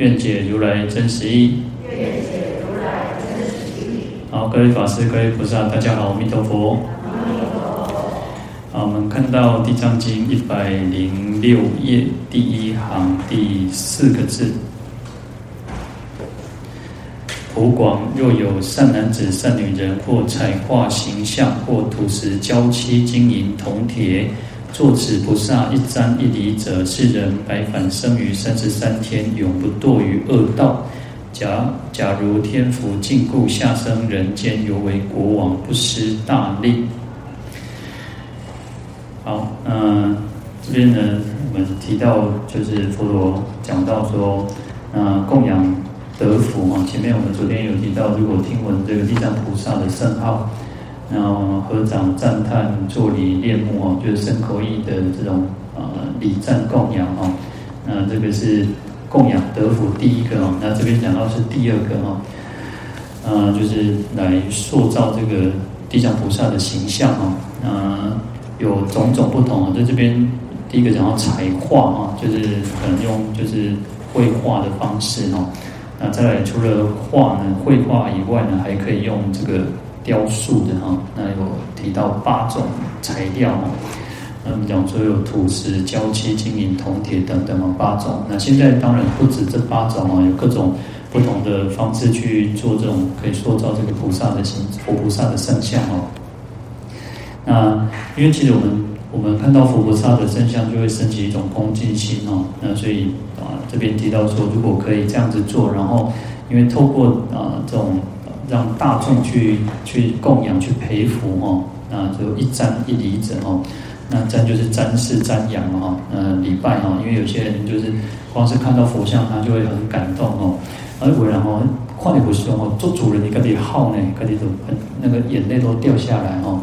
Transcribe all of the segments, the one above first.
愿解如来真实义。愿解如来真实义。好，各位法师、各位菩萨，大家好，阿弥陀佛。好，我们看到《地藏经》一百零六页第一行第四个字：“普广若有善男子、善女人，或彩画形象，或土石、胶漆、金银、铜铁，作此菩萨一瞻一礼者，是人百返生于三十三天，永不堕于恶道。假假如天福尽故，下生人间，犹为国王，不失大利。”好，嗯，这边呢，我们提到就是佛陀讲到说，嗯，供养得福啊。前面我们昨天有提到，如果听闻这个地藏菩萨的圣号，然后合掌赞叹、作礼念忏哦，就是身口意的这种呃礼赞供养哦，那这个是供养德福第一个哦。那这边讲到是第二个哦，呃，就是来塑造这个地藏菩萨的形象哦，那。有种种不同啊，在这边第一个讲到彩画啊，就是可能用就是绘画的方式哈。那再来除了画呢，绘画以外呢，还可以用这个雕塑的哈。那有提到八种材料哈。那我们讲说有土石、胶漆、金银、铜铁等等啊，八种。那现在当然不止这八种啊，有各种不同的方式去做这种可以塑造这个菩萨的形，佛菩萨的圣像哦。那因为其实我们我们看到佛菩萨的圣像，就会升起一种恭敬心哦。那所以啊，这边提到说，如果可以这样子做，然后因为透过啊这种让大众去去供养、去培福哦，那就一瞻一礼者哦。那瞻就是瞻视、瞻仰哈，呃礼拜哈。因为有些人就是光是看到佛像，他就会很感动哦。而我然后况你不是哦，做主人你赶紧好呢，赶紧都很那个眼泪都掉下来哦。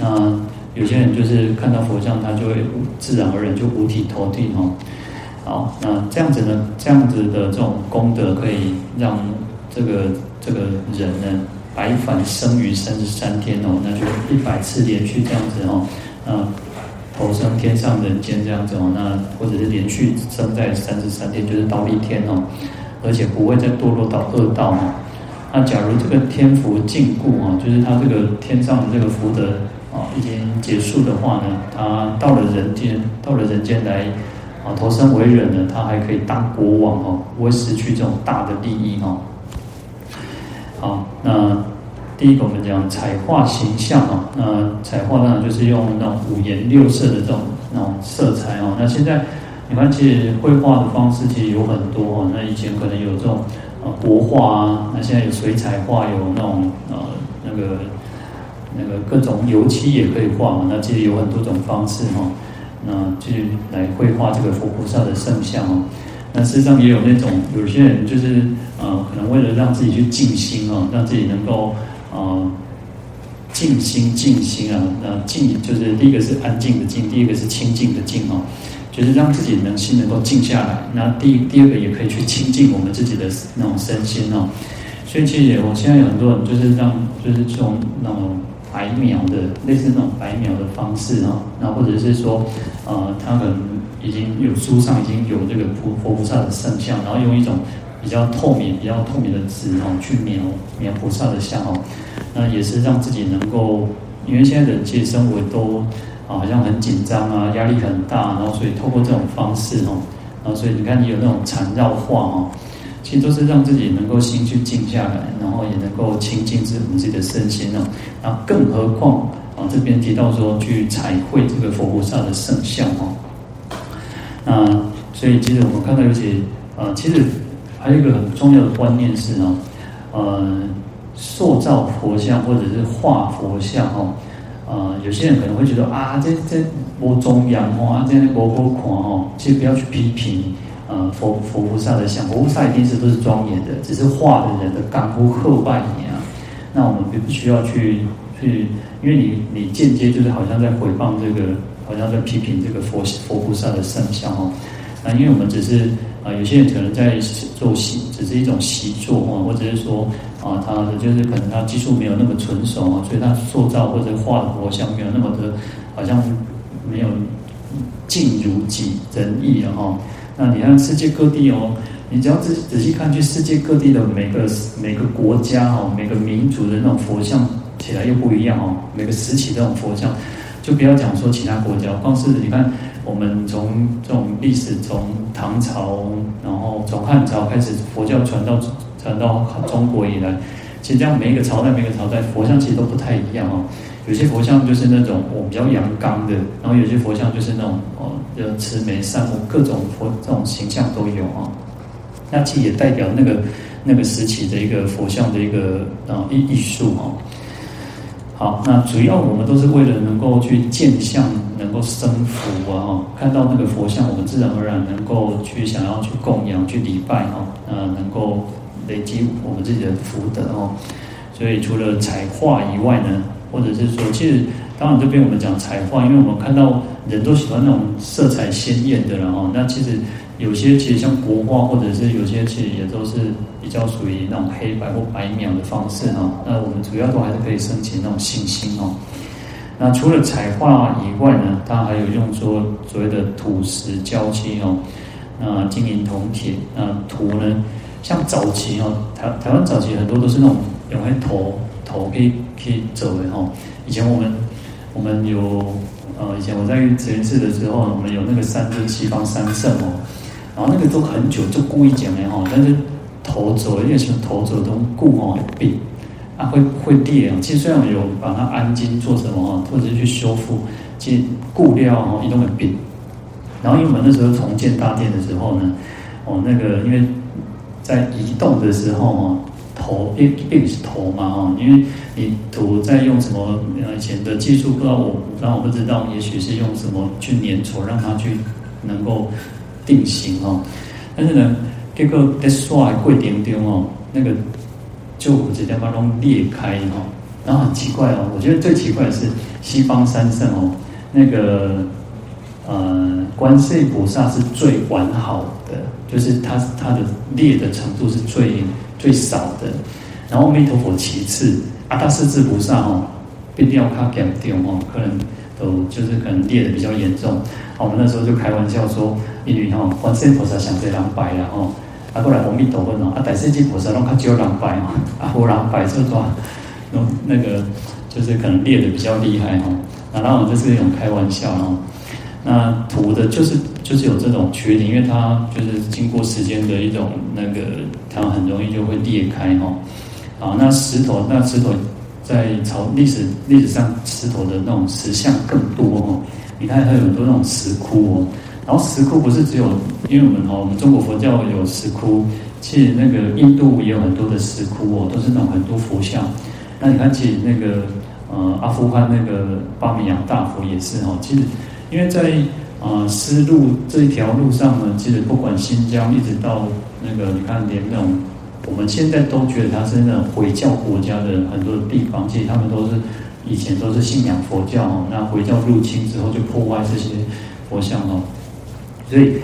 那有些人就是看到佛像，他就会自然而然就五体投地哦。好，那这样子呢，这样子的这种功德，可以让这个这个人呢，百返生于三十三天哦，那就一百次连续这样子哦，那投生天上人间这样子哦，那或者是连续生在三十三天，就是到一天哦，而且不会再堕落到恶道哦。那假如这个天福尽故啊，就是他这个天上的这个福德。啊，已经结束的话呢，他到了人间，到了人间来啊，投生为人呢，他还可以当国王哦，不会失去这种大的利益哦。好，那第一个我们讲彩画形象哦，那彩画当然，就是用那种五颜六色的这种那种色彩哦。那现在你看，其实绘画的方式其实有很多哦。那以前可能有这种呃国画啊，那现在有水彩画，有那种呃那个。那个各种油漆也可以画嘛，那其实有很多种方式哈，那去来绘画这个佛菩萨的圣像哦。那事实上也有那种有些人就是呃，可能为了让自己去静心哦，让自己能够呃静心静心啊，那静就是第一个是安静的静，第二个是清净的静哦，就是让自己能心能够静下来。那第第二个也可以去清净我们自己的那种身心哦。所以其实我现在有很多人就是让就是这种那种。白描的类似那种白描的方式啊，那或者是说，呃，他们已经有书上已经有这个佛菩萨的圣像，然后用一种比较透明、比较透明的纸哦去描描菩萨的像哦，那也是让自己能够，因为现在人其实生活都啊好像很紧张啊，压力很大，然后所以透过这种方式哦，然后所以你看你有那种缠绕画哦。其实都是让自己能够心去静下来，然后也能够清净自我们自己的身心哦。然后更何况啊，这边提到说去彩绘这个佛菩萨的圣像哦。那所以其实我们看到有些啊，其实还有一个很重要的观念是呢，呃，塑造佛像或者是画佛像哦，呃，有些人可能会觉得啊，这这不中央哦，啊，这样的不好看哦，其实不要去批评。呃佛佛菩萨的像，佛菩萨一定是都是庄严的，只是画的人的干枯厚败年啊。那我们并不需要去去，因为你你间接就是好像在诽谤这个，好像在批评这个佛佛菩萨的圣像哦。因为我们只是啊、有些人可能在做习，只是一种习作哦，或者是说啊，他的就是可能他技术没有那么纯熟啊，所以他塑造或者画的佛像没有那么的，好像没有尽如己人意了哈。那你看世界各地哦，你只要仔仔细看去，世界各地的每个每个国家哦，每个民族的那种佛像起来又不一样哦，每个时期这种佛像，就不要讲说其他国家，光是你看。我们从这种历史，从唐朝，然后从汉朝开始，佛教传到传到中国以来，其实这样每一个朝代，每个朝代佛像其实都不太一样哦。有些佛像就是那种我哦比较阳刚的，然后有些佛像就是那种哦，就慈眉善目，各种佛这种形象都有啊。那其实也代表那个那个时期的一个佛像的一个啊艺艺术哦。好，那主要我们都是为了能够去见相，能够生福啊！看到那个佛像，我们自然而然能够去想要去供养、去礼拜哈，呃，能够累积我们自己的福德哦。所以除了彩画以外呢，或者是说，其实当然这边我们讲彩画，因为我们看到人都喜欢那种色彩鲜艳的，然后那其实。有些其实像国画，或者是有些其实也都是比较属于那种黑白或白描的方式哈。那我们主要都还是可以申请那种信心哦。那除了彩画以外呢，它还有用说所谓的土石胶漆哦，那金银铜铁，那土呢，像早期哦，台台湾早期很多都是那种用来头头可以可以走的哈。以前我们我们有呃，以前我在慈云寺的时候，我们有那个三尊西方三圣哦。然后那个都很久，就故意讲的哈，但是头走，因为什么头走都固哦会变，啊会会裂啊。其实虽然有把它安筋做什么哈，或者是去修复，其实固料哦一定会病。然后因为我们那时候重建大殿的时候呢，哦那个因为在移动的时候哦，头变变是头嘛哈，因为你土在用什么以前的技术不知道我，不知道我不知道，也许是用什么去粘稠，让它去能够。定型哦，但是呢，这个在刷过程中哦，那个就直接把它裂开哦，然后很奇怪哦，我觉得最奇怪的是西方三圣哦，那个呃观世音菩萨是最完好的，就是它它的裂的程度是最最少的，然后弥陀佛其次，阿达势至菩萨哦，必定要卡严重哦，可能都就是可能裂的比较严重。我们那时候就开玩笑说，因为吼，观世音菩萨上济人拜啦吼，啊过来阿弥陀佛哦，啊大势至菩萨拢较少人拜嘛，啊无人拜这多，那那个就是可能裂的比较厉害吼，啊然后就是一种开玩笑哦，那土的就是就是有这种缺点，因为它就是经过时间的一种那个，它很容易就会裂开吼，啊那石头那石头在朝历史历史上石头的那种石像更多吼。你看，还有很多那种石窟哦，然后石窟不是只有，因为我们哦，我们中国佛教有石窟，其实那个印度也有很多的石窟哦，都是那种很多佛像。那你看，其实那个呃阿富汗那个巴米扬大佛也是哦，其实因为在呃丝路这一条路上呢，其实不管新疆一直到那个，你看连那种我们现在都觉得它是那种回教国家的很多的地方，其实他们都是。以前都是信仰佛教哦，那回教入侵之后就破坏这些佛像哦，所以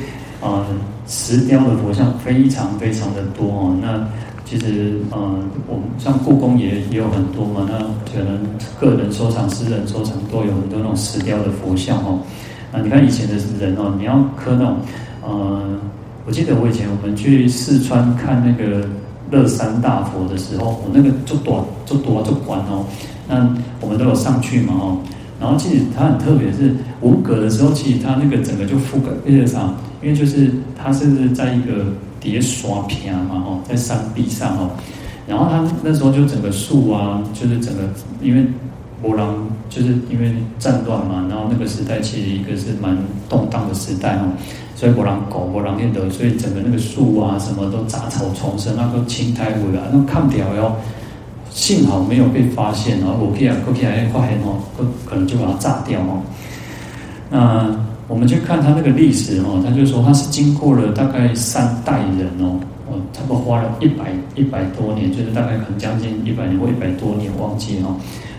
呃石雕的佛像非常非常的多哦。那其实呃我们像故宫也也有很多嘛，那可能个人收藏、私人收藏都有很多那种石雕的佛像哦。那你看以前的人哦，你要刻那种呃，我记得我以前我们去四川看那个乐山大佛的时候，我那个就短就短就管哦。那我们都有上去嘛，哦，然后其实它很特别，是文革的时候，其实它那个整个就覆盖，为了啥？因为就是它是在一个叠刷片嘛，哦，在山壁上哦，然后它那时候就整个树啊，就是整个因为波浪，就是因为战乱嘛，然后那个时代其实一个是蛮动荡的时代哦，所以波浪狗波浪念得，所以整个那个树啊什么都杂草丛生，那个青苔回来，那看不了哟。幸好没有被发现，然后我可以啊，可以啊，发现哦，可可能就把它炸掉哦。那我们去看他那个历史哦，他就说他是经过了大概三代人哦，哦，差不多花了一百一百多年，就是大概可能将近一百年或一百多年，忘记哦。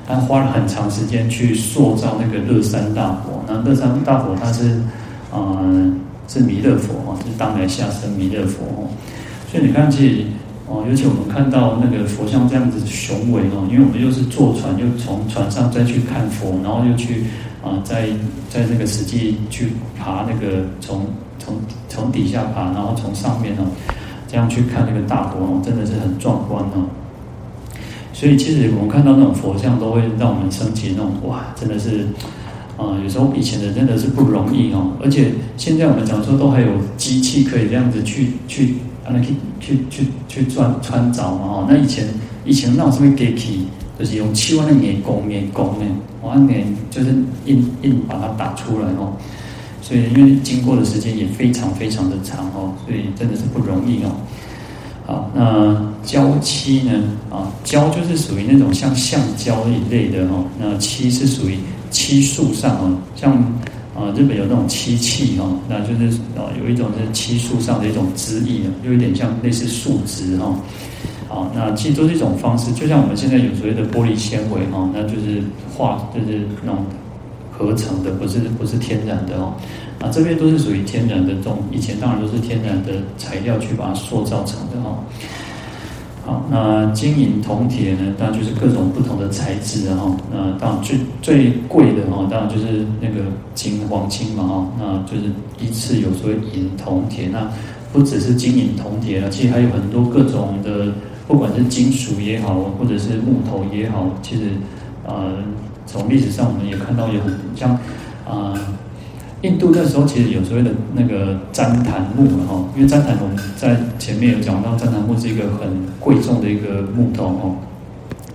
他花了很长时间去塑造那个乐山大佛。那乐山大佛他是，呃，是弥勒佛哦，是当来下生弥勒佛哦。所以你看，其实哦，尤其我们看到那个佛像这样子雄伟哦，因为我们又是坐船，又从船上再去看佛，然后又去啊、在在那个实际去爬那个从从从底下爬，然后从上面哦，这样去看那个大佛哦，真的是很壮观哦。所以其实我们看到那种佛像，都会让我们升起那种哇，真的是啊、有时候以前的真的是不容易哦。而且现在我们讲说都还有机器可以这样子去去啊，那去去去去钻穿凿嘛哦。那以前以前那种什么机器，就是用器官的眼工眼工呢，哇，眼就是硬硬把它打出来哦。所以因为经过的时间也非常非常的长哦，所以真的是不容易哦。好，那胶漆呢？啊，胶就是属于那种像橡胶一类的哦。那漆是属于漆树上哦，像啊日本有那种漆器哦，那就是啊有一种是漆树上的一种枝叶，又有点像类似树枝哈。好，那其实都是一种方式，就像我们现在有所谓的玻璃纤维哈，那就是画就是那种合成的，不是不是天然的哦。啊，这边都是属于天然的这种，以前当然都是天然的材料去把它塑造成的哈。好，那金银铜铁呢，当然就是各种不同的材质哈。那当然最最贵的哈，当然就是那个金黄金嘛哈。那就是依次有所谓银铜铁，那不只是金银铜铁了，其实还有很多各种的，不管是金属也好，或者是木头也好，其实呃，从历史上我们也看到有很像啊。呃印度那时候其实有所谓的那个旃檀木哈，因为旃檀我们在前面有讲到，旃檀木是一个很贵重的一个木头哦，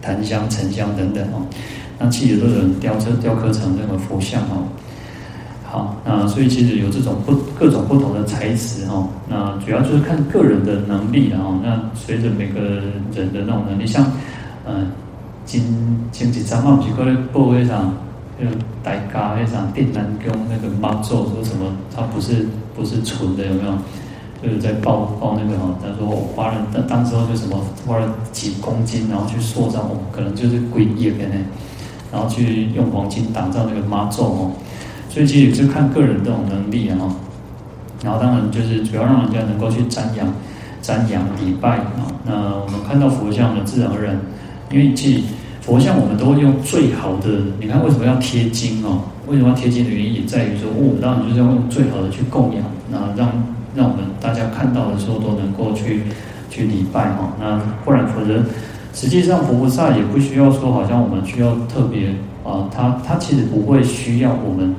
檀香、沉香等等哦，那其实都有人雕刻雕刻成那个佛像哦。好，那所以其实有这种不各种不同的材质哦，那主要就是看个人的能力然后，那随着每个人的那种能力，像嗯，金金子张嘛，不是过来报会上。就大家那场定南宫那个妈祖说什么？他不是不是纯的，有没有？就是在报报那个哈，他说我花了当当时候就什么花了几公斤，然后去塑造，哦，可能就是贵业的呢，然后去用黄金打造那个妈祖哦。所以其实也是看个人这种能力啊。然后当然就是主要让人家能够去瞻仰、瞻仰礼拜啊。那我们看到佛像的自然而然，因为其。佛像我们都会用最好的，你看为什么要贴金哦？为什么要贴金的原因也在于说，我们当然就是要用最好的去供养，那让让我们大家看到的时候都能够去去礼拜哈。那不然否则，实际上佛菩萨也不需要说，好像我们需要特别啊，他他其实不会需要我们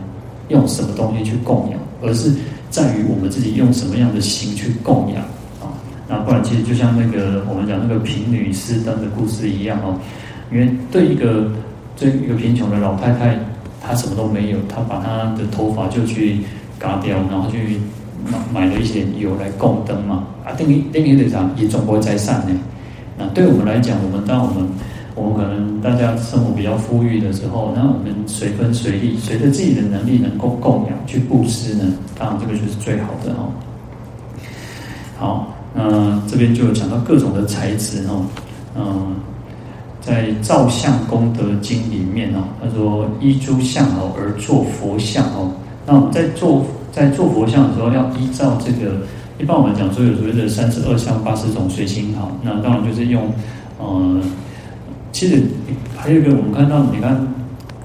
用什么东西去供养，而是在于我们自己用什么样的心去供养啊。那不然其实就像那个我们讲那个贫女施灯的故事一样哦。因为对一个对一个贫穷的老太太，她什么都没有，她把她的头发就去割掉，然后去买买了一些油来供灯嘛。啊，等于等于是啥？也总不会再散呢。那对我们来讲，我们当我们我们可能大家生活比较富裕的时候，那我们随分随力，随着自己的能力能够供养去布施呢，当然这个就是最好的哦。好，那这边就讲到各种的材质哦，嗯。在《造像功德经》里面哦，他说依诸相好而作佛像哦。那我们在做在做佛像的时候，要依照这个，一般我们讲说有所谓的三十二相八十种随形好。那当然就是用呃，其实还有一个我们看到，你看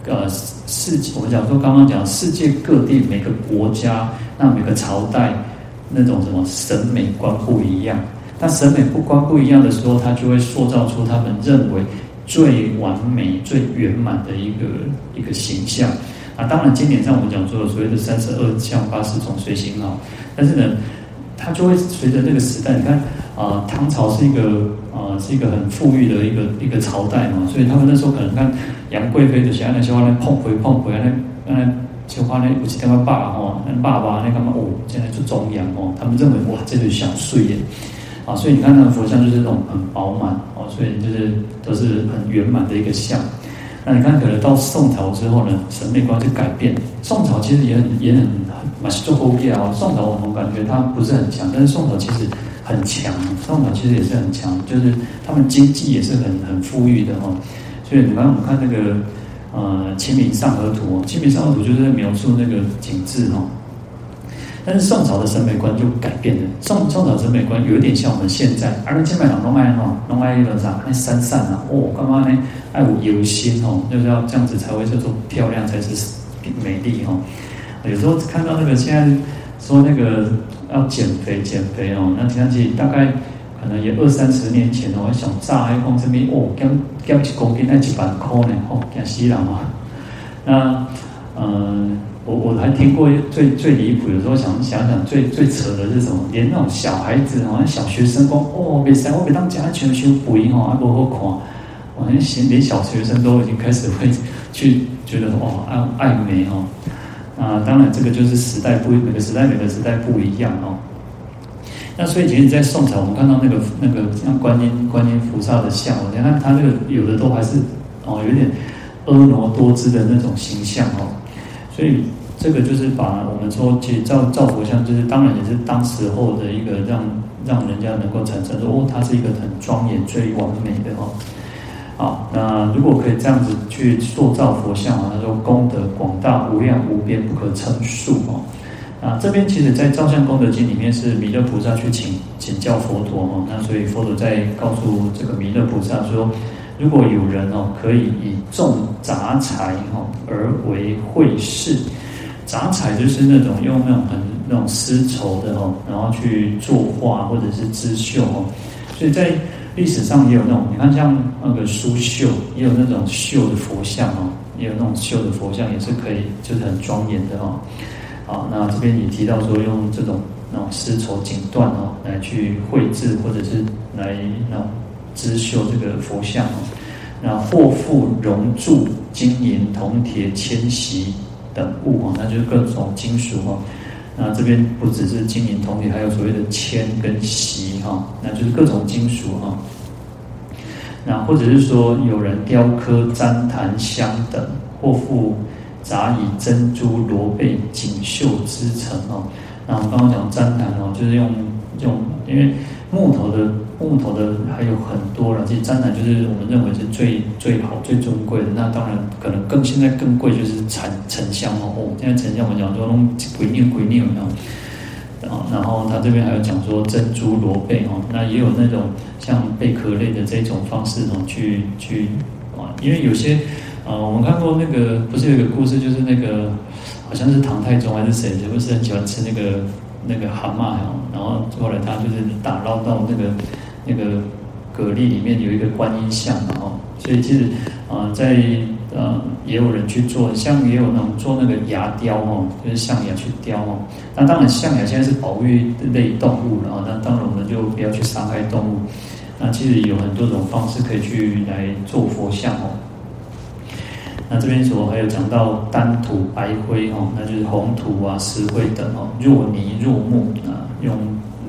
呃世我们讲说刚刚讲世界各地每个国家，那每个朝代那种什么审美观不一样。那审美不观不一样的时候，他就会塑造出他们认为。最完美、最圆满的一个一个形象啊！当然，经典上我们讲说所谓的三十二相八十种随形好，但是呢，它就会随着那个时代，你看啊，唐朝是一个啊是一个很富裕的一个一个朝代嘛，所以他们那时候可能看杨贵妃的喜欢那些花呢，碰回碰回那那些花呢，有几天会爸哦，那爸爸那干嘛哦，现在就中央哦，他们认为哇，这个小碎耶。啊，所以你看那个佛像就是那种很饱满哦，所以就是都是很圆满的一个像。那你看，可能到宋朝之后呢，审美观就改变。宋朝其实也很也很蛮是做工业啊。宋朝我们感觉它不是很强，但是宋朝其实很强。宋朝其实也是很强，就是他们经济也是很很富裕的哈。所以你看，我们看那个呃《清明上河图》，《清明上河图》就是在描述那个景致哈。但是宋朝的审美观就改变了。宋宋朝审美观有一点像我们现在，而且买两弄爱哈，弄爱一个啥？爱散散啊，哦，干嘛呢？爱有心哦，就是要这样子才会叫做漂亮，才是美丽哦。有时候看到那个现在说那个要减肥减肥哦，那听上去大概可能也二三十年前哦，想炸一公这边哦，减减一公斤那几百块呢，哦，惊死人哦。那嗯。我我还听过最最离谱，有时候想想想最最扯的是什么？连那种小孩子，好像小学生说哦，比赛我比当家全修福音哦，还不好看。我连连小学生都已经开始会去觉得哦，爱爱美哦。啊，当然这个就是时代不每个时代每个时代不一样哦。那所以其实，在宋朝，我们看到那个那个像观音观音菩萨的像，你看他那个有的都还是哦，有点婀娜多姿的那种形象哦。所以这个就是把我们说，其实造造佛像，就是当然也是当时候的一个让让人家能够产生说，哦，它是一个很庄严、最完美的哦。好，那如果可以这样子去塑造佛像啊，他说功德广大无量无边，不可称数哦。啊，这边其实在《造像功德经》里面是弥勒菩萨去请请教佛陀哦，那所以佛陀在告诉这个弥勒菩萨说。如果有人哦，可以以种杂财哦而为会事，杂财就是那种用那种很那种丝绸的哦，然后去作画或者是织绣哦，所以在历史上也有那种，你看像那个苏绣，也有那种绣的佛像哦，也有那种绣的佛像也是可以，就是很庄严的哦。好，那这边也提到说用这种那种丝绸锦缎哦来去绘制或者是来那种。织绣这个佛像哦，那或复熔铸金银铜铁铅锡等物哦，那就是各种金属哦。那这边不只是金银铜铁，还有所谓的铅跟锡哈，那就是各种金属哈。那或者是说有人雕刻旃檀香等，或复杂以珍珠罗贝锦绣织成哦。那我刚刚讲旃檀哦，就是用用因为木头的。木头的还有很多了，其实旃檀就是我们认为是最最好、最尊贵的。那当然可能更现在更贵就是沉沉香哦。现在沉香我们讲说弄鬼念鬼念哦。啊，然后他这边还有讲说珍珠罗贝哦，那也有那种像贝壳类的这种方式哦，去去啊，因为有些呃，我们看过那个不是有个故事，就是那个好像是唐太宗还是谁，是不是很喜欢吃那个那个蛤蟆哦，然后后来他就是打捞到那个。那个蛤蜊里面有一个观音像嘛，哦，所以其实啊，在呃也有人去做，像也有那种做那个牙雕哦，就是象牙去雕哦。那当然象牙现在是保育类动物了啊，那当然我们就不要去伤害动物。那其实有很多种方式可以去来做佛像哦。那这边所还有讲到丹土白灰哦，那就是红土啊、石灰等哦，若泥若木啊，用。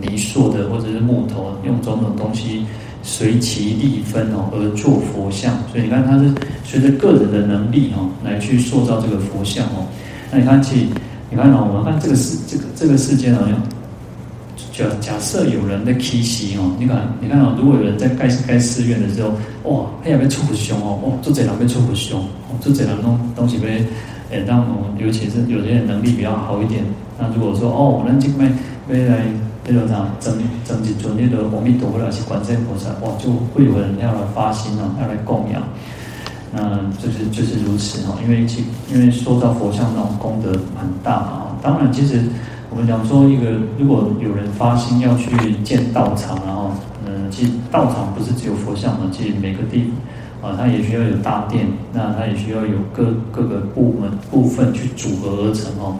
泥塑的或者是木头，用种种东西随其粒分哦而做佛像，所以你看它是随着个人的能力哦来去塑造这个佛像哦。那你看其，你看哦，我们看这个世这个这个世界好像假假设有人在起乩哦，你看你看哦，如果有人在盖盖寺院的时候，哇，他也被出不凶哦，哦，做这人被出不凶，哦，做这人东东西被诶让我们尤其是有些人能力比较好一点，那如果说哦，我们今麦未来。这种啥整整几尊那个阿弥陀佛来去观世菩萨，哇，就会有人要来发心哦，要来供养，那，就是就是如此哦。因为其因为说到佛像那种功德很大嘛。当然，其实我们讲说一个，如果有人发心要去建道场，然后嗯，其实道场不是只有佛像嘛，其实每个地啊，它也需要有大殿，那它也需要有各各个部门部分去组合而成哦。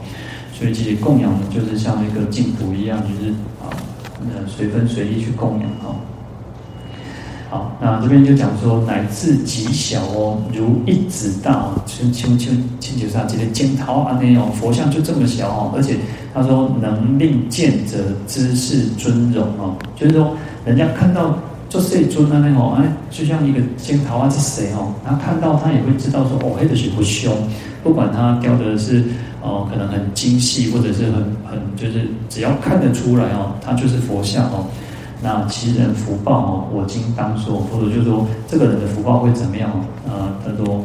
所以其实供养就是像一个净土一样，就是啊，呃，随分随意去供养哦。好，那这边就讲说，乃至极小哦，如一指大，就就就请求上这些镜头啊那种佛像就这么小哦，而且他说能令见者知是尊荣哦，就是说人家看到就是尊啊那种，哎，就像一个金桃啊，是谁哦？他看到他也会知道说，哦，黑的是不凶，不管他雕的是哦，可能很精细，或者是很很就是只要看得出来哦，他就是佛像哦。那其人福报哦，我今当说，或者就说这个人的福报会怎么样哦？啊，他说。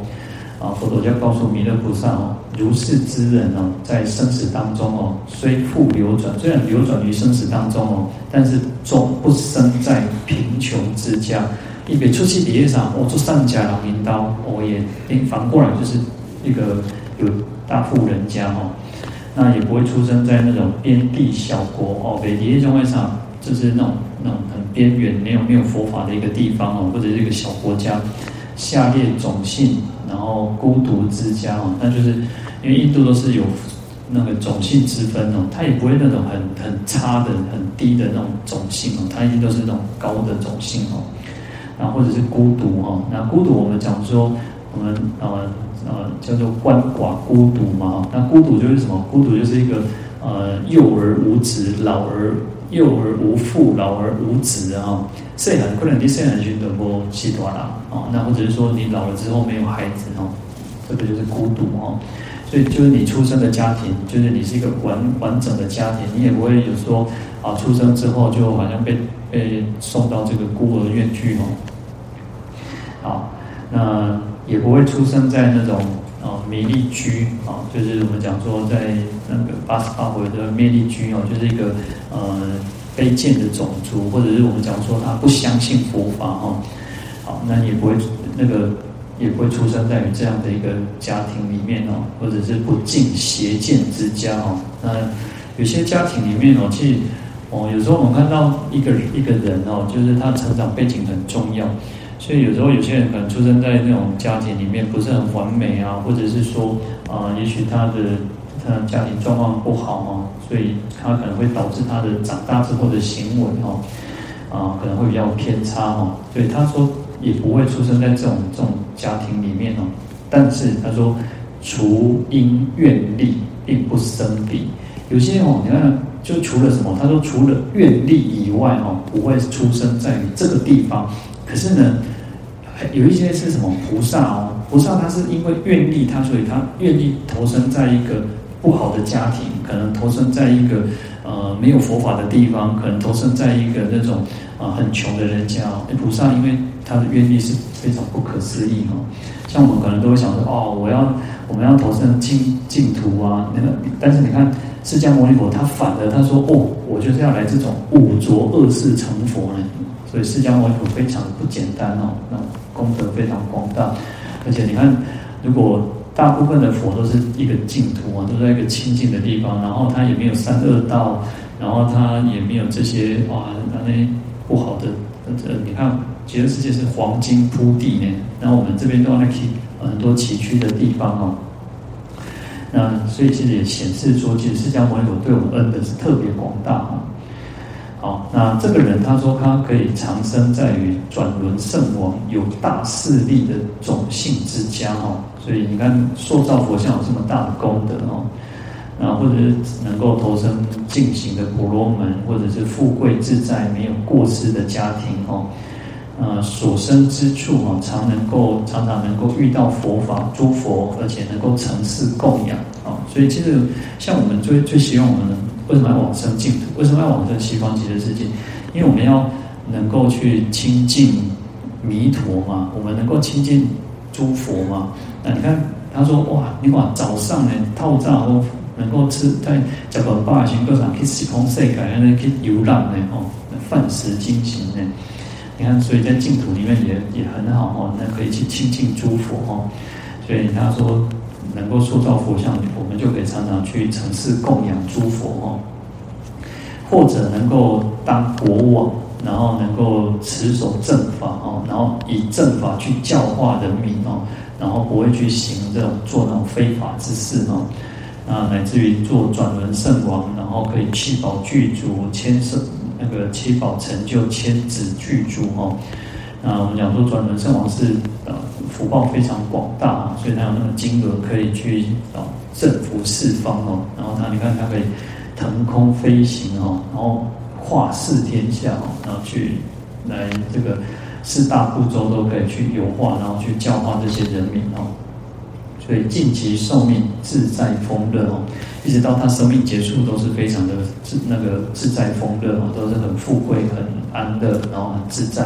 啊，佛陀就要告诉弥勒菩萨哦，如是之人哦，在生死当中哦，虽复流转，虽然流转于生死当中哦，但是终不生在贫穷之家。一别出去别上，我做上家老银刀，我也反过来就是一个有大富人家哦，那也不会出生在那种边地小国哦，北地中会上就是那种那种很边缘、没有没有佛法的一个地方哦，或者是一个小国家，下列种姓。然后孤独之家哦，那就是因为印度都是有那个种姓之分哦，它也不会那种很很差的、很低的那种种姓哦，它一定都是那种高的种姓哦。然后或者是孤独哦，那孤独我们讲说我们呃呃叫做鳏寡孤独嘛，那孤独就是什么？孤独就是一个呃幼儿无子，老而幼儿无父，老而无子啊。岁很可能你岁很群的波西多啦啊，那或者是说你老了之后没有孩子哦，这个就是孤独哦。所以就是你出生的家庭，就是你是一个完完整的家庭，你也不会有说啊出生之后就好像被被送到这个孤儿院去哦。好，那也不会出生在那种啊弥利居啊，就是我们讲说在那个八十八回的弥利居哦，就是一个呃。卑贱的种族，或者是我们讲说他不相信佛法哦，好，那也不会那个也不会出生在于这样的一个家庭里面哦，或者是不敬邪见之家哦。那有些家庭里面哦，其实哦，有时候我们看到一个一个人哦，就是他成长背景很重要，所以有时候有些人可能出生在那种家庭里面不是很完美啊，或者是说啊，也许他的。他的家庭状况不好嘛，所以他可能会导致他的长大之后的行为哈，啊，可能会比较偏差哈。所以他说也不会出生在这种这种家庭里面哦。但是他说，除因愿力，并不生彼。有些哦，你看，就除了什么？他说除了愿力以外哦，不会出生在于这个地方。可是呢，有一些是什么菩萨哦？菩萨他是因为愿力，他所以他愿意投身在一个。不好的家庭，可能投身在一个呃没有佛法的地方，可能投身在一个那种啊、很穷的人家哦。菩萨因为他的愿力是非常不可思议哦，像我们可能都会想说哦，我要我们要投生净净土啊，那个，但是你看释迦牟尼佛他反的，他说哦，我就是要来这种五浊恶世成佛呢。所以释迦牟尼佛非常不简单哦，那功德非常广大，而且你看如果。大部分的佛都是一个净土啊，都在一个清净的地方，然后他也没有三恶道，然后他也没有这些哇，那些不好的。呃，你看极乐世界是黄金铺地呢，那我们这边都那起很多崎岖的地方哦。那所以其实也显示出，其实释迦牟尼佛对我们恩德是特别广大啊。好，那这个人他说他可以长生在于转轮圣王有大势力的种姓之家哦。所以你看，塑造佛像有这么大的功德哦，那或者是能够投生净行的婆罗门，或者是富贵自在、没有过失的家庭哦，呃，所生之处哦，常能够常常能够遇到佛法诸佛，而且能够承事供养啊。所以其实像我们最最希望我们为什么要往生净土？为什么要往生西方极乐世界？因为我们要能够去亲近弥陀嘛，我们能够亲近诸佛嘛。那你看，他说哇，你看早上呢，透早都能够吃在这个八行各场去西方世界，那去游览呢，哦，饭食精行呢。你看，所以在净土里面也也很好哦，那可以去亲近诸佛哦。所以他说，能够塑造佛像，我们就可以常常去承事供养诸佛哦，或者能够当国王，然后能够持守正法哦，然后以正法去教化人民哦。然后不会去行这种做那种非法之事哦，那，乃至于做转轮圣王，然后可以七宝具足，千圣那个七宝成就，千子具足哦。那我们讲说转轮圣王是呃福报非常广大，所以他有那个金额可以去啊征服四方哦。然后他你看他可以腾空飞行哦，然后化世天下哦，然后去来这个四大部洲都可以去游化，然后去教化这些人民哦。所以尽其寿命，自在丰乐哦，一直到他生命结束，都是非常的自那个自在丰乐哦，都是很富贵、很安乐，然后很自在。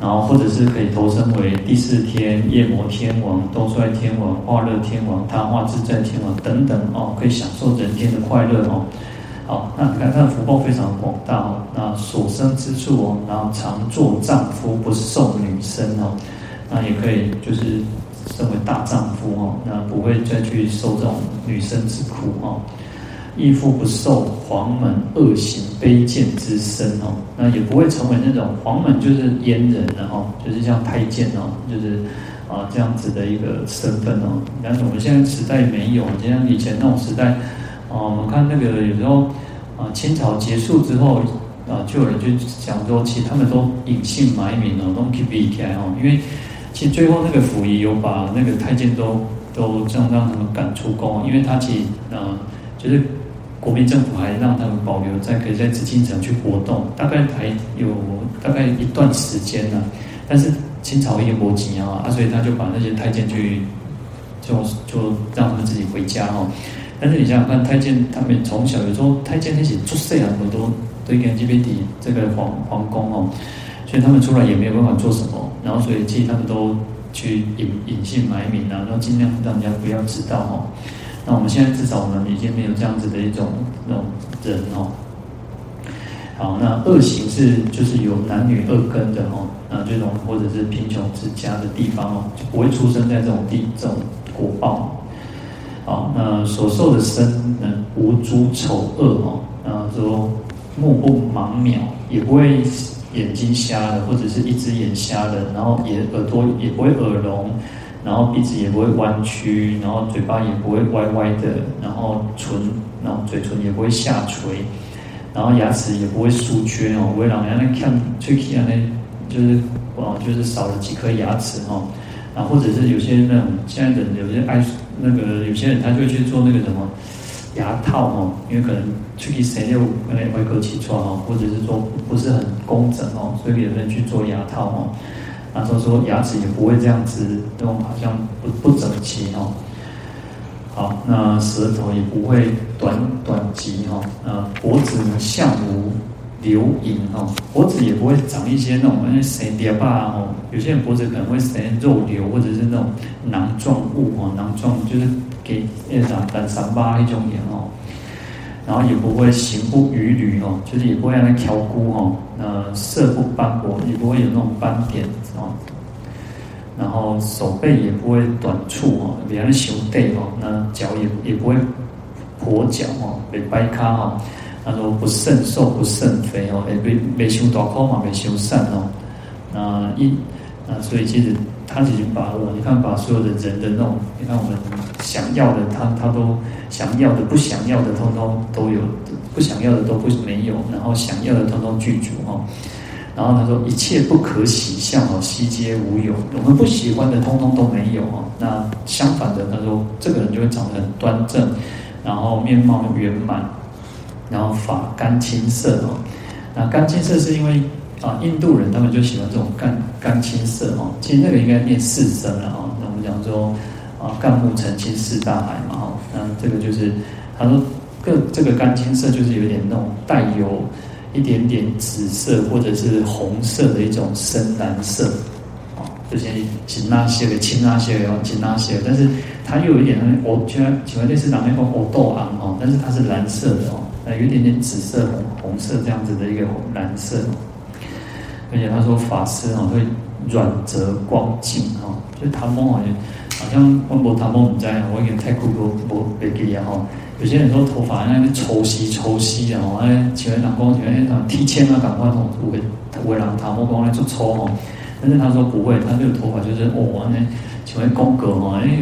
然后或者是可以投生为第四天、夜摩天王、兜率天王、化乐天王、他化自在天王等等哦，可以享受人间的快乐哦。好，那你看他的福报非常广大哦。那所生之处哦，然后常做丈夫，不受女生哦。那也可以就是。身为大丈夫哦，那不会再去受这种女生之苦哦，亦父不受黄门恶行卑贱之身哦，那也不会成为那种黄门就是阉人的哦，就是像太监哦，就是啊这样子的一个身份哦。但是我们现在时代没有，就像以前那种时代哦，我们看那个有时候啊清朝结束之后啊，就有人就讲说，其实他们都隐姓埋名哦，都 keep 起来哦，因为。其实最后那个溥仪有把那个太监都都这样让他们赶出宫，因为他其实呃就是国民政府还让他们保留在可以在紫禁城去活动，大概还有大概一段时间呢。但是清朝也没钱啊，啊所以他就把那些太监去就就让他们自己回家哦。但是你想想看，太监他们从小有时候太监那些做事啊，很多都应该这边的这个皇皇宫哦。所以他们出来也没有办法做什么，然后所以其实他们都去隐隐姓埋名啊，然后尽量让人家不要知道哦。那我们现在至少我们已经没有这样子的一种那种人哦。好，那恶行是就是有男女二根的哦，那这种或者是贫穷之家的地方哦，就不会出生在这种地这种果报。好，那所受的身呢，无诸丑恶哦，啊说目不盲渺，也不会。眼睛瞎了，或者是一只眼瞎了，然后也耳朵也不会耳聋，然后鼻子也不会弯曲，然后嘴巴也不会歪歪的，然后唇，然后嘴唇也不会下垂，然后牙齿也不会疏缺哦，不会让人家看吹气啊，那就是哦，就是少了几颗牙齿哈，然后或者是有些那种现在的有些爱那个有些人他就会去做那个什么。牙套哦，因为可能出去谁又可能会割起疮哦，或者是说不是很工整哦，所以有人去做牙套哦。然后说牙齿也不会这样子，那种好像不不整齐哦。好，那舌头也不会短短急哈，呃，脖子呢相无流龈哈，脖子也不会长一些那种那些蛇条吧哦，有些人脖子可能会生肉瘤或者是那种囊状物哦，囊状就是。给那种单三八那种眼哦，然后也不会行不伛履哦，就是也不会让它挑骨哦，那，色不斑驳，也不会有那种斑点哦，然后手背也不会短促哦，比方说熊背哦，那脚也也不会跛脚哦，被掰卡哦，他说不甚瘦不甚肥哦，也不没胸大颗嘛，没胸善哦，那一那所以其实。他已经把我，你看，把所有的人的那种，你看我们想要的，他他都想要的，不想要的，通通都有，不想要的都不没有，然后想要的通通具足哈。然后他说一切不可喜相哦，悉皆无有。我们不喜欢的，通通都没有哦。那相反的，他说这个人就会长得很端正，然后面貌圆满，然后发干青色哦。那干青色是因为。啊，印度人他们就喜欢这种干干青色哦。其实那个应该念四声了哦。那我们讲说啊，干木澄清似大海嘛哈。那这个就是他说个这个干青色就是有点那种带有一点点紫色或者是红色的一种深蓝色哦。这些青那些的青那些的青那些，但是它又有一点那哦，喜欢喜欢类似哪一种哦豆昂哦，但是它是蓝色的哦，那有一点点紫色红红色这样子的一个蓝色。而且他说法师哦会软泽光净哈，就唐风好像好像温博唐风你在，我以前太酷多我别记啊哈。有些人说头发那边抽稀抽稀啊，哎，请问老公，请问哎，提前啊，赶快从五个五个人唐风光来做抽哈。但是他说不会，他这个头发就是哦，那请问宫格哈，哎，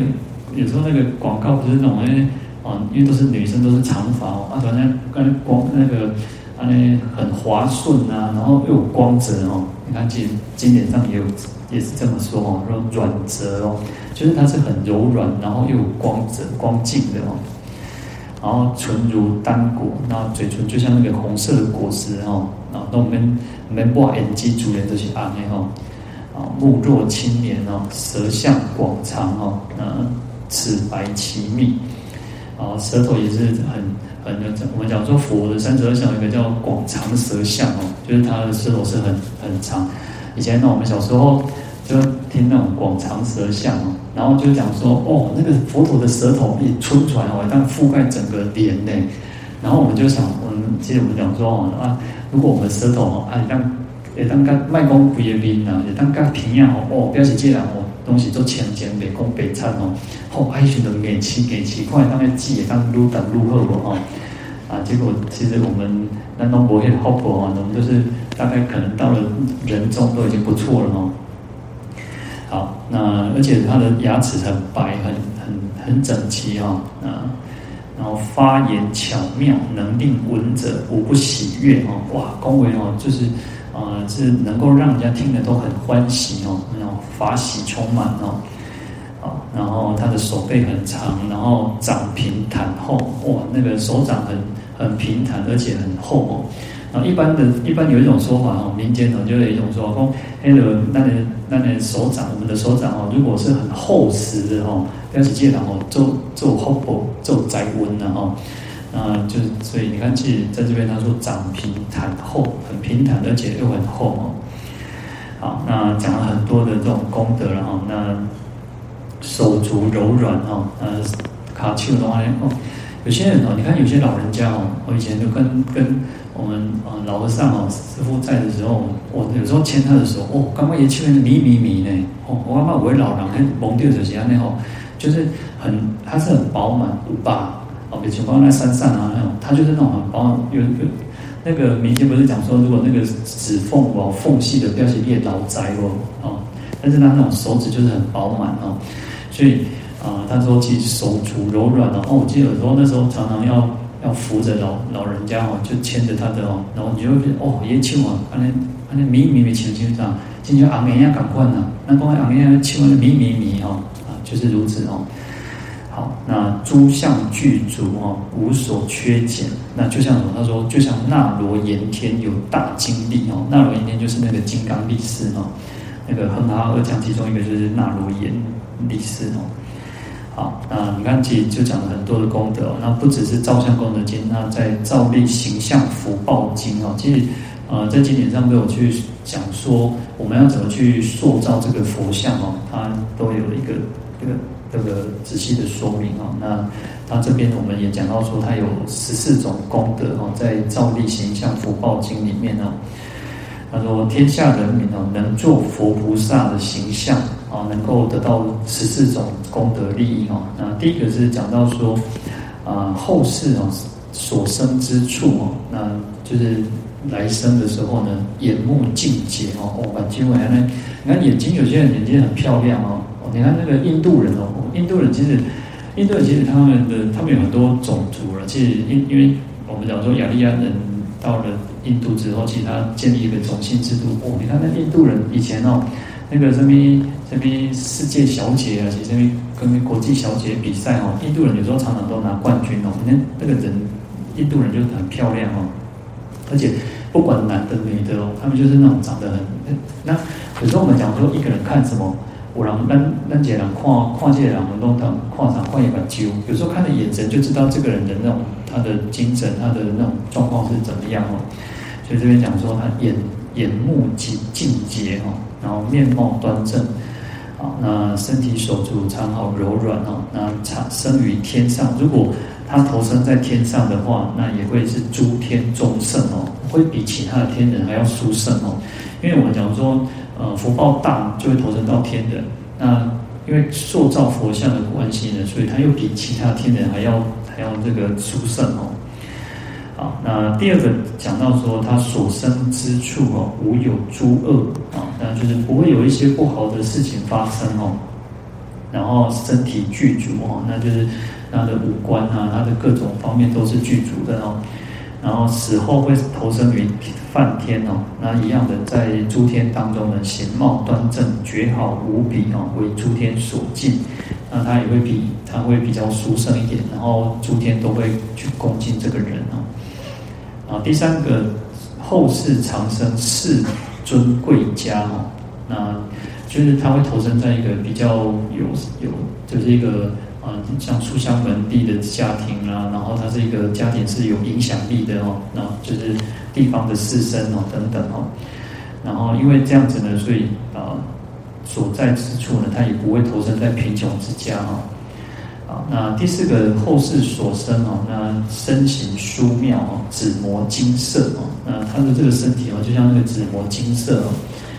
有时候那个广告不是那种哎，啊，因为都是女生都是长发哦，啊，反正跟光那个。啊，呢很滑顺啊，然后又有光泽哦。你看，经经典上也有，也是这么说哦，说软泽哦，就是它是很柔软，然后又有光泽、光净的哦。然后唇如丹果，然后嘴唇就像那个红色的果实哦。然后我们眉目眼睛主人都是暗的哈，啊目若青莲哦，舌相广长哦，嗯，齿白其密，啊舌头也是很很我们讲说佛的三十二相有一个叫广长舌相哦，就是他的舌头是很很长。以前呢，我们小时候就听那种广长舌相哦，然后就讲说哦，那个佛陀的舌头一出出来哦，但覆盖整个脸呢。然后我们就想，我们其实我们讲说哦啊，如果我们舌头哦，啊，当也当个卖公不也冰啊，也当个平样哦，哦，表示这样哦，东西都浅浅北公北餐哦，后爱选的美气给气快，当然记也当撸当撸后不哈。啊，结果其实我们南东博业好博啊，我们就是大概可能到了人中都已经不错了哦。好，那而且他的牙齿很白，很很很整齐哈啊。然后发言巧妙，能令闻者无不喜悦哦。哇，恭维哦，就是啊、是能够让人家听了都很欢喜哦，法喜充满哦。啊，然后他的手背很长，然后掌平坦厚，哇，那个手掌很很平坦，而且很厚哦。然后一般的，一般有一种说法哦，民间呢就有一种说法，那个那个那个手掌，我们的手掌哦，如果是很厚实的哦。开始接然后做做厚薄做宅温了哈，啊，就是所以你看，其实在这边他说掌平坦厚，很平坦，而且又很厚哦。那讲了很多的这种功德了哈，那手足柔软哈，呃，卡丘的话哦，有些人哦，你看有些老人家哦，我以前就跟跟我们啊老和尚哦师父在的时候，我有时候牵他的时候，哦，刚刚也牵的迷迷迷呢，哦，我刚刚我老人还蒙掉这些那吼。就是很，它是很饱满无霸哦，比如说放在山上啊那种，它就是那种很饱满。有有那个民间不是讲说，如果那个指缝哦缝隙的表示越老窄哦哦，但是他那种手指就是很饱满哦，所以啊，他说其实手足柔软哦，我记得有时候那时候常常要要扶着老老人家哦，就牵着他的哦，然后你就会觉得哦，也亲我，安尼安尼咪咪咪亲亲这样，进去昂一下赶快呢，那光昂一下亲完咪咪咪哦。啊就是如此哦，好，那诸相具足哦，无所缺减。那就像什么？他说，就像那罗延天有大精力哦，那罗延天就是那个金刚力士哦，那个恒河二将其中一个就是那罗延力士哦。好，那你看，其实就讲了很多的功德。那不只是造像功德经，那在造立形象福报经哦，其实呃，在经典上都有去讲说，我们要怎么去塑造这个佛像哦，它都有一个。这个这个仔细的说明哦，那他这边我们也讲到说，他有十四种功德哦，在《造立形象福报经》里面哦，他说天下人民哦，能做佛菩萨的形象啊，能够得到十四种功德利益哦。那第一个是讲到说啊，后世哦所生之处哦，那就是来生的时候呢，眼目净洁哦，哦，眼睛为呢，你看眼睛，有些人眼睛很漂亮哦。你看那个印度人哦，印度人其实，印度人其实他们的他们有很多种族了。其实因因为我们讲说雅利安人到了印度之后，其实他建立一个种姓制度。哦，你看那印度人以前哦，那个什么什么世界小姐啊，其实什么跟国际小姐比赛哦，印度人有时候常常都拿冠军哦。那那个人，印度人就是很漂亮哦，而且不管男的女的哦，他们就是那种长得很那。有时候我们讲说一个人看什么？有人，咱咱这人看看这个人，我们都当看上看一把揪。有时候看的眼神就知道这个人的那种他的精神，他的那种状况是怎么样哦。所以这边讲说他眼眼目极净洁哦，然后面貌端正好，那身体手足长好柔软哦，那长生于天上。如果他投生在天上的话，那也会是诸天中圣哦，会比其他的天人还要殊胜哦。因为我们讲说。呃，福报大就会投生到天人。那因为塑造佛像的关系呢，所以他又比其他天人还要还要这个殊胜哦。好，那第二个讲到说，他所生之处哦，无有诸恶啊，那就是不会有一些不好的事情发生哦。然后身体具足哦，那就是他的五官啊，他的各种方面都是具足的哦。然后死后会投生于梵天哦，那一样的在诸天当中呢，形貌端正，绝好无比哦，为诸天所敬。那他也会比他会比较殊胜一点，然后诸天都会去恭敬这个人哦。啊，第三个后世长生世尊贵家哦，那就是他会投生在一个比较有有就是一个啊像书香门第的家庭啦，然后他是一个家庭是有影响力的哦，那就是地方的士绅哦等等哦，然后因为这样子呢，所以啊所在之处呢，他也不会投身在贫穷之家哦。啊，那第四个后世所生哦，那身形殊妙哦，紫磨金色哦，那他的这个身体哦，就像那个紫磨金色哦。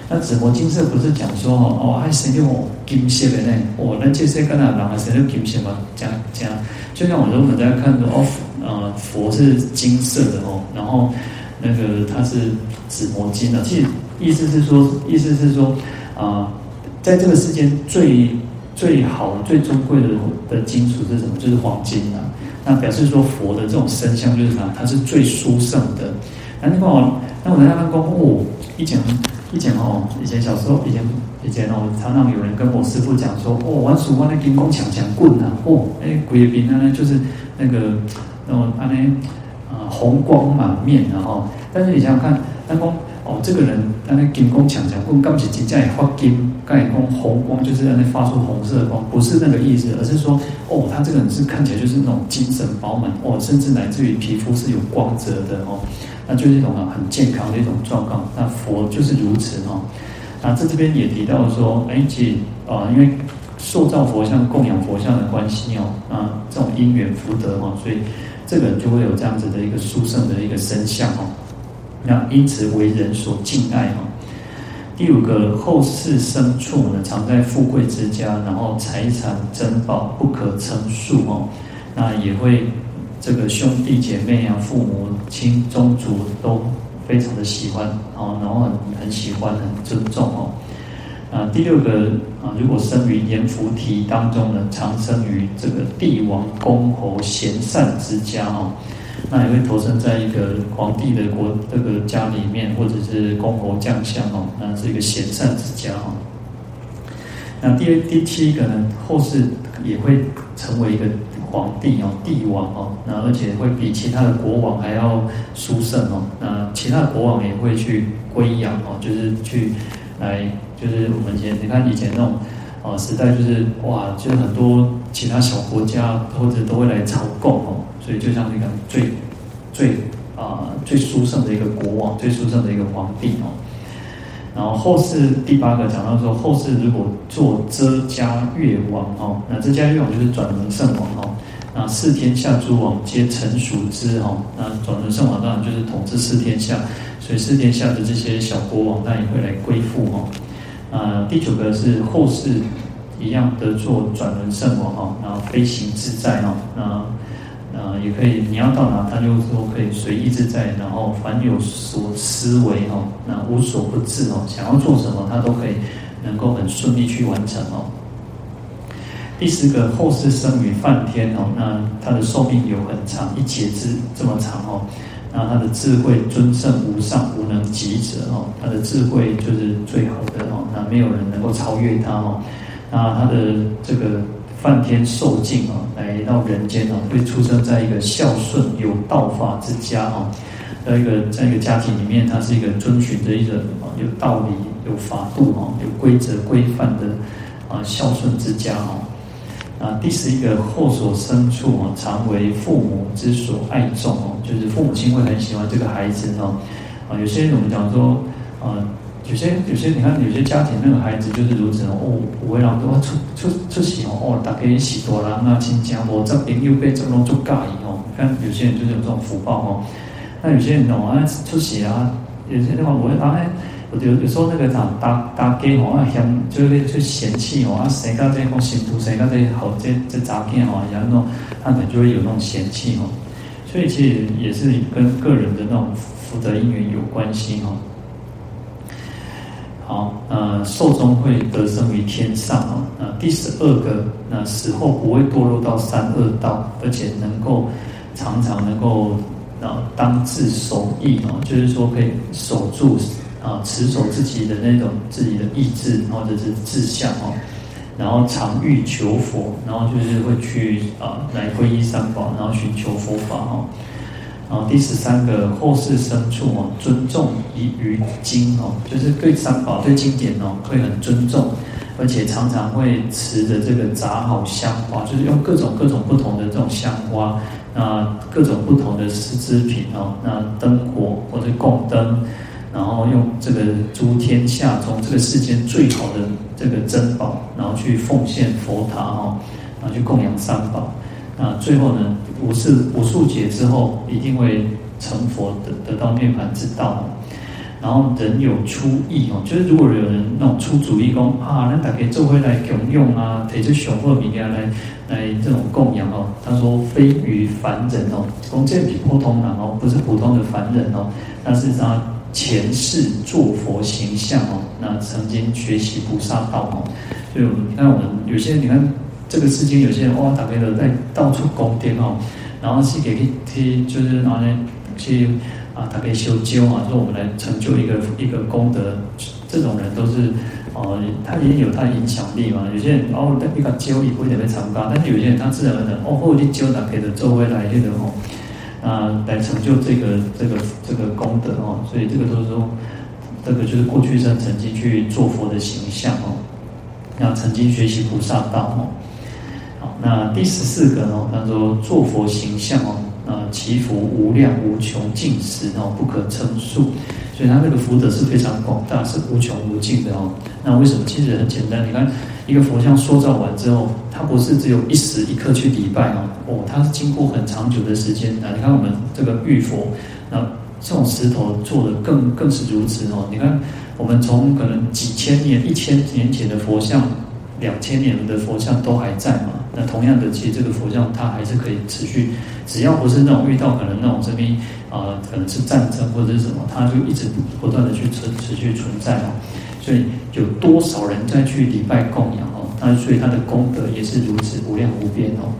那紫磨金色不是讲说哦哦，还生用金色的呢？哦，那这些跟哪哪还生用金色吗？这样这样，就像我说我们在看到哦，呃，佛是金色的哦，然后那个它是紫磨金的，其实意思是说，意思是说啊、在这个世间最。最好最尊贵的的金属是什么？就是黄金啊。那表示说佛的这种身相就是啥？它是最殊胜的。那你看我，那我在那边讲哦，以前以前哦，以前小时候以前以前哦，常常有人跟我师傅讲说哦，玩蜀湾的金光强强棍呐，哦，哎，贵宾呢就是那个那种安尼啊，红光满面然后，但是你想想看，那光。哦，这个人他那金光强强，棍刚起金在发金，盖光红光，就是在那发出红色的光，不是那个意思，而是说，哦，他这个人是看起来就是那种精神饱满，哦，甚至来自于皮肤是有光泽的哦，那就是一种啊很健康的一种状况。那佛就是如此哦。那在这边也提到说，哎，其实啊，因为塑造佛像、供养佛像的关系哦，啊，这种因缘福德哦，所以这个人就会有这样子的一个殊胜的一个身相哦。那因此为人所敬爱哈。第五个后世生处呢，常在富贵之家，然后财产珍宝不可称数哦。那也会这个兄弟姐妹啊、父母亲宗族都非常的喜欢哦，然后很很喜欢、很尊重哦。啊，第六个啊，如果生于阎浮提当中呢，常生于这个帝王公侯贤善之家哦。那也会投生在一个皇帝的国这个家里面，或者是公侯将相哦，那是一个贤善之家哦。那第第七个呢，后世也会成为一个皇帝哦，帝王哦，那而且会比其他的国王还要殊胜哦。那其他的国王也会去归仰哦，就是去来，就是我们以前你看以前那种哦时代，就是哇，就是很多其他小国家或者都会来朝贡哦。所以就像那个最最啊、最殊胜的一个国王，最殊胜的一个皇帝哦。然后后世第八个讲到说，后世如果做遮迦越王哦，那遮迦越王就是转轮圣王哦。那四天下诸王皆臣属之哦。那转轮圣王当然就是统治四天下，所以四天下的这些小国王当然也会来归附哦。啊，第九个是后世一样的做转轮圣王哦，然后飞行自在哦，那。啊，也可以，你要到哪，他就说可以随意自在，然后凡有所思维哦，那无所不至哦，想要做什么，他都可以能够很顺利去完成哦。第十个后世生于梵天哦，那他的寿命有很长，一劫之这么长哦，那他的智慧尊胜无上，无能及者哦，他的智慧就是最好的哦，那没有人能够超越他哦，那他的这个。梵天受尽啊，来到人间啊，会出生在一个孝顺有道法之家哦，的一个在一个家庭里面，他是一个遵循着一个啊有道理、有法度啊、有规则规范的啊孝顺之家啊。啊，第十一个后所生处啊，常为父母之所爱重哦，就是父母亲会很喜欢这个孩子哦。啊，有些人我们讲说啊。有些有些，你看有些家庭那个孩子就是如此哦，不会让多出出出席哦，哦大家喜多啦，那亲家我这边又被这么做介意哦。看有些人就是有这种福报哦，那有些人哦，啊出席啊，有些地方我会发现，有有时候那个长大大家哦，啊嫌就是去嫌弃哦，啊谁家这个信徒，谁家这好这这杂件哦，然后他们就会有那种嫌弃哦。所以其实也是跟个人的那种福德因缘有关系哦。好，呃，寿终会得生于天上哦。那第十二个，那死后不会堕落到三恶道，而且能够常常能够啊当自守意哦，就是说可以守住啊持守自己的那种自己的意志或者是志向哦，然后常欲求佛，然后就是会去啊来皈依三宝，然后寻求佛法哦。然后第十三个后世生处哦，尊重于于经哦，就是对三宝、对经典哦，会很尊重，而且常常会持着这个杂好香花，就是用各种各种不同的这种香花，那各种不同的丝织品哦，那灯火或者供灯，然后用这个诸天下中这个世间最好的这个珍宝，然后去奉献佛塔哦，然后去供养三宝。那最后呢，无数无数劫之后，一定会成佛得得到涅槃之道。然后人有出意哦，就是如果有人那种出主意说啊，那大家做回来供用啊，提出雄厚名给他来来这种供养哦。他说非于凡人哦，从这比普通人哦，不是普通的凡人哦，但是他前世做佛形象哦，那曾经学习菩萨道哦。所以我们你看我们有些你看。这个世间有些人哇，大概都在到处供殿哦，然后去给去，就是拿来去啊，大概修经啊，说我们来成就一个一个功德，这种人都是哦，他也有他的影响力嘛。有些人哦，他一个经也不会特别长高，但是有些人他自然而然哦，或者你经大概的周围来这个哦，啊，来成就这个这个这个功德哦，所以这个都是说，这个就是过去生曾经去做佛的形象哦，那曾经学习菩萨道哦。那第十四个呢？他说做佛形象哦，啊，其福无量无穷尽时哦，不可称数。所以他那个福德是非常广大，是无穷无尽的哦。那为什么？其实很简单，你看一个佛像塑造完之后，它不是只有一时一刻去礼拜哦，哦，它是经过很长久的时间。那你看我们这个玉佛，那这种石头做的更更是如此哦。你看我们从可能几千年、一千年前的佛像。两千年的佛像都还在嘛？那同样的，其实这个佛像它还是可以持续，只要不是那种遇到可能那种这边啊，可能是战争或者是什么，它就一直不断的去存持续存在哦。所以有多少人再去礼拜供养哦？那所以它的功德也是如此无量无边哦。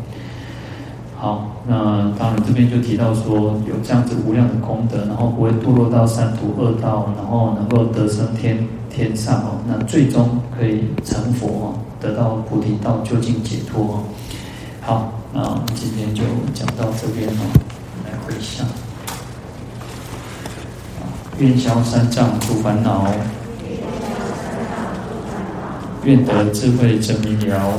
好，那当然这边就提到说有这样子无量的功德，然后不会堕落到三途恶道，然后能够得生天天上哦，那最终可以成佛哦。得到菩提道，究竟解脱。好，那我们今天就讲到这边哦。来回向，愿消三障诸烦恼，愿得智慧真明了，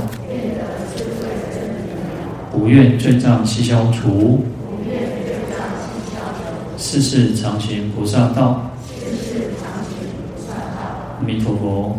不愿罪障悉消除，世世常行菩萨道。阿弥陀佛。